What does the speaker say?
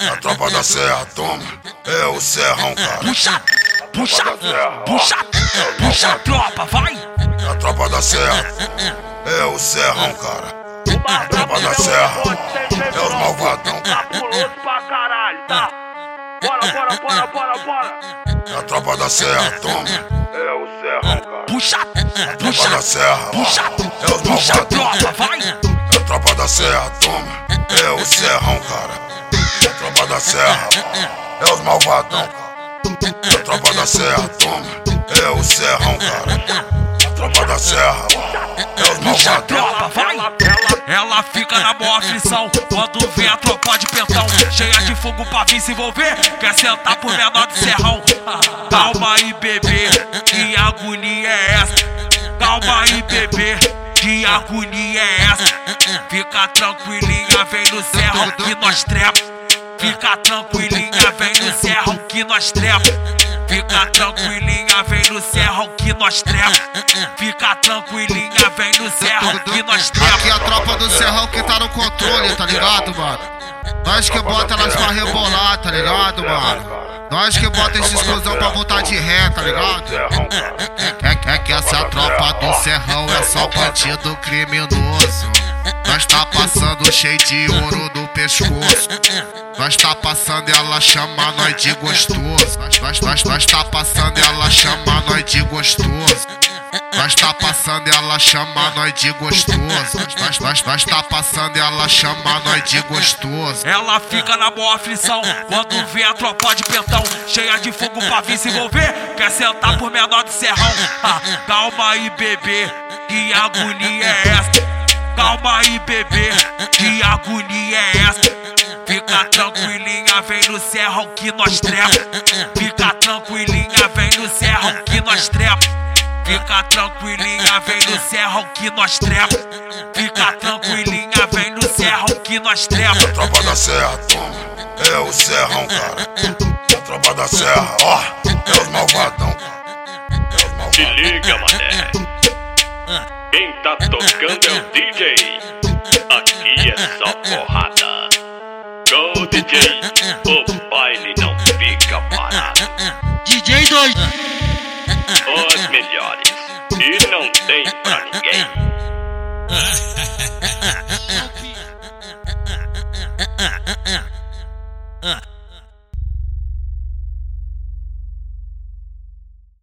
A tropa da serra, toma. É o serrão, cara. Puxa, puxa, puxa, puxa a tropa, vai! A tropa da serra, é o serrão, cara. A tropa da serra, é os malvadão. Capuloso pra caralho, tá? Bora, bora, bora, bora, bora. A tropa da serra, toma. É o serrão, cara. Puxa, A tropa puxa, da serra, puxa, é puxa a malvadão. tropa, vai! A tropa da serra, toma. É o serrão, cara. Tropa da serra, é os malvadão, cara. Tropa da serra, toma. É o serrão, cara. Tropa da serra, é os malvadão. Ela fica na boa aflição quando vê a tropa de pentão cheia de fogo pra vir se envolver. Quer sentar por menor de serrão? Calma aí, bebê, que agonia é essa? Calma aí, bebê, que agonia é essa? Fica tranquilinha, vem no serrão que nós trepa. Fica tranquilinha, vem no serrão que nós trepa. Fica tranquilinha, vem no serrão que nós trepa. Fica tranquilinha, vem no serrão que nós trepa. Aqui é a tropa do Serrão que tá no controle, tá ligado, mano? Nós que bota elas pra rebolar, tá ligado, mano? Nós que bota esses cuzão pra voltar de ré, tá ligado? É, é que essa tropa do Serrão é só bandido criminoso. Nós tá passando cheio de ouro no pescoço. Nós tá passando ela chama nós de gostoso. Nós, nós, nós, tá passando ela chama nós de gostoso. Nós tá passando ela chama nós de gostoso. Nós, nós, nós, tá passando ela chama nós de gostoso. Ela fica na boa aflição quando vê a tropa de pentão cheia de fogo pra vir se envolver. Quer sentar por menor de serrão? Calma aí, bebê, que agonia é essa? Calma aí, bebê, que agonia é essa? Fica tranquilinha, vem no serrão que nós trepa. Fica tranquilinha, vem no serrão que nós trepa. Fica tranquilinha, vem no serrão que nós trepa. Fica tranquilinha, vem no serrão que nós trepa. A tropa da serra, toma. É o serrão, cara. A tropa da serra, ó. É os malvadão, cara. É os Se malvadão. liga, mané. Quem tá tocando é o DJ. Aqui é só porrada show, DJ. O baile não fica parado. DJ 2. Os melhores. E não tem pra ninguém. Uh,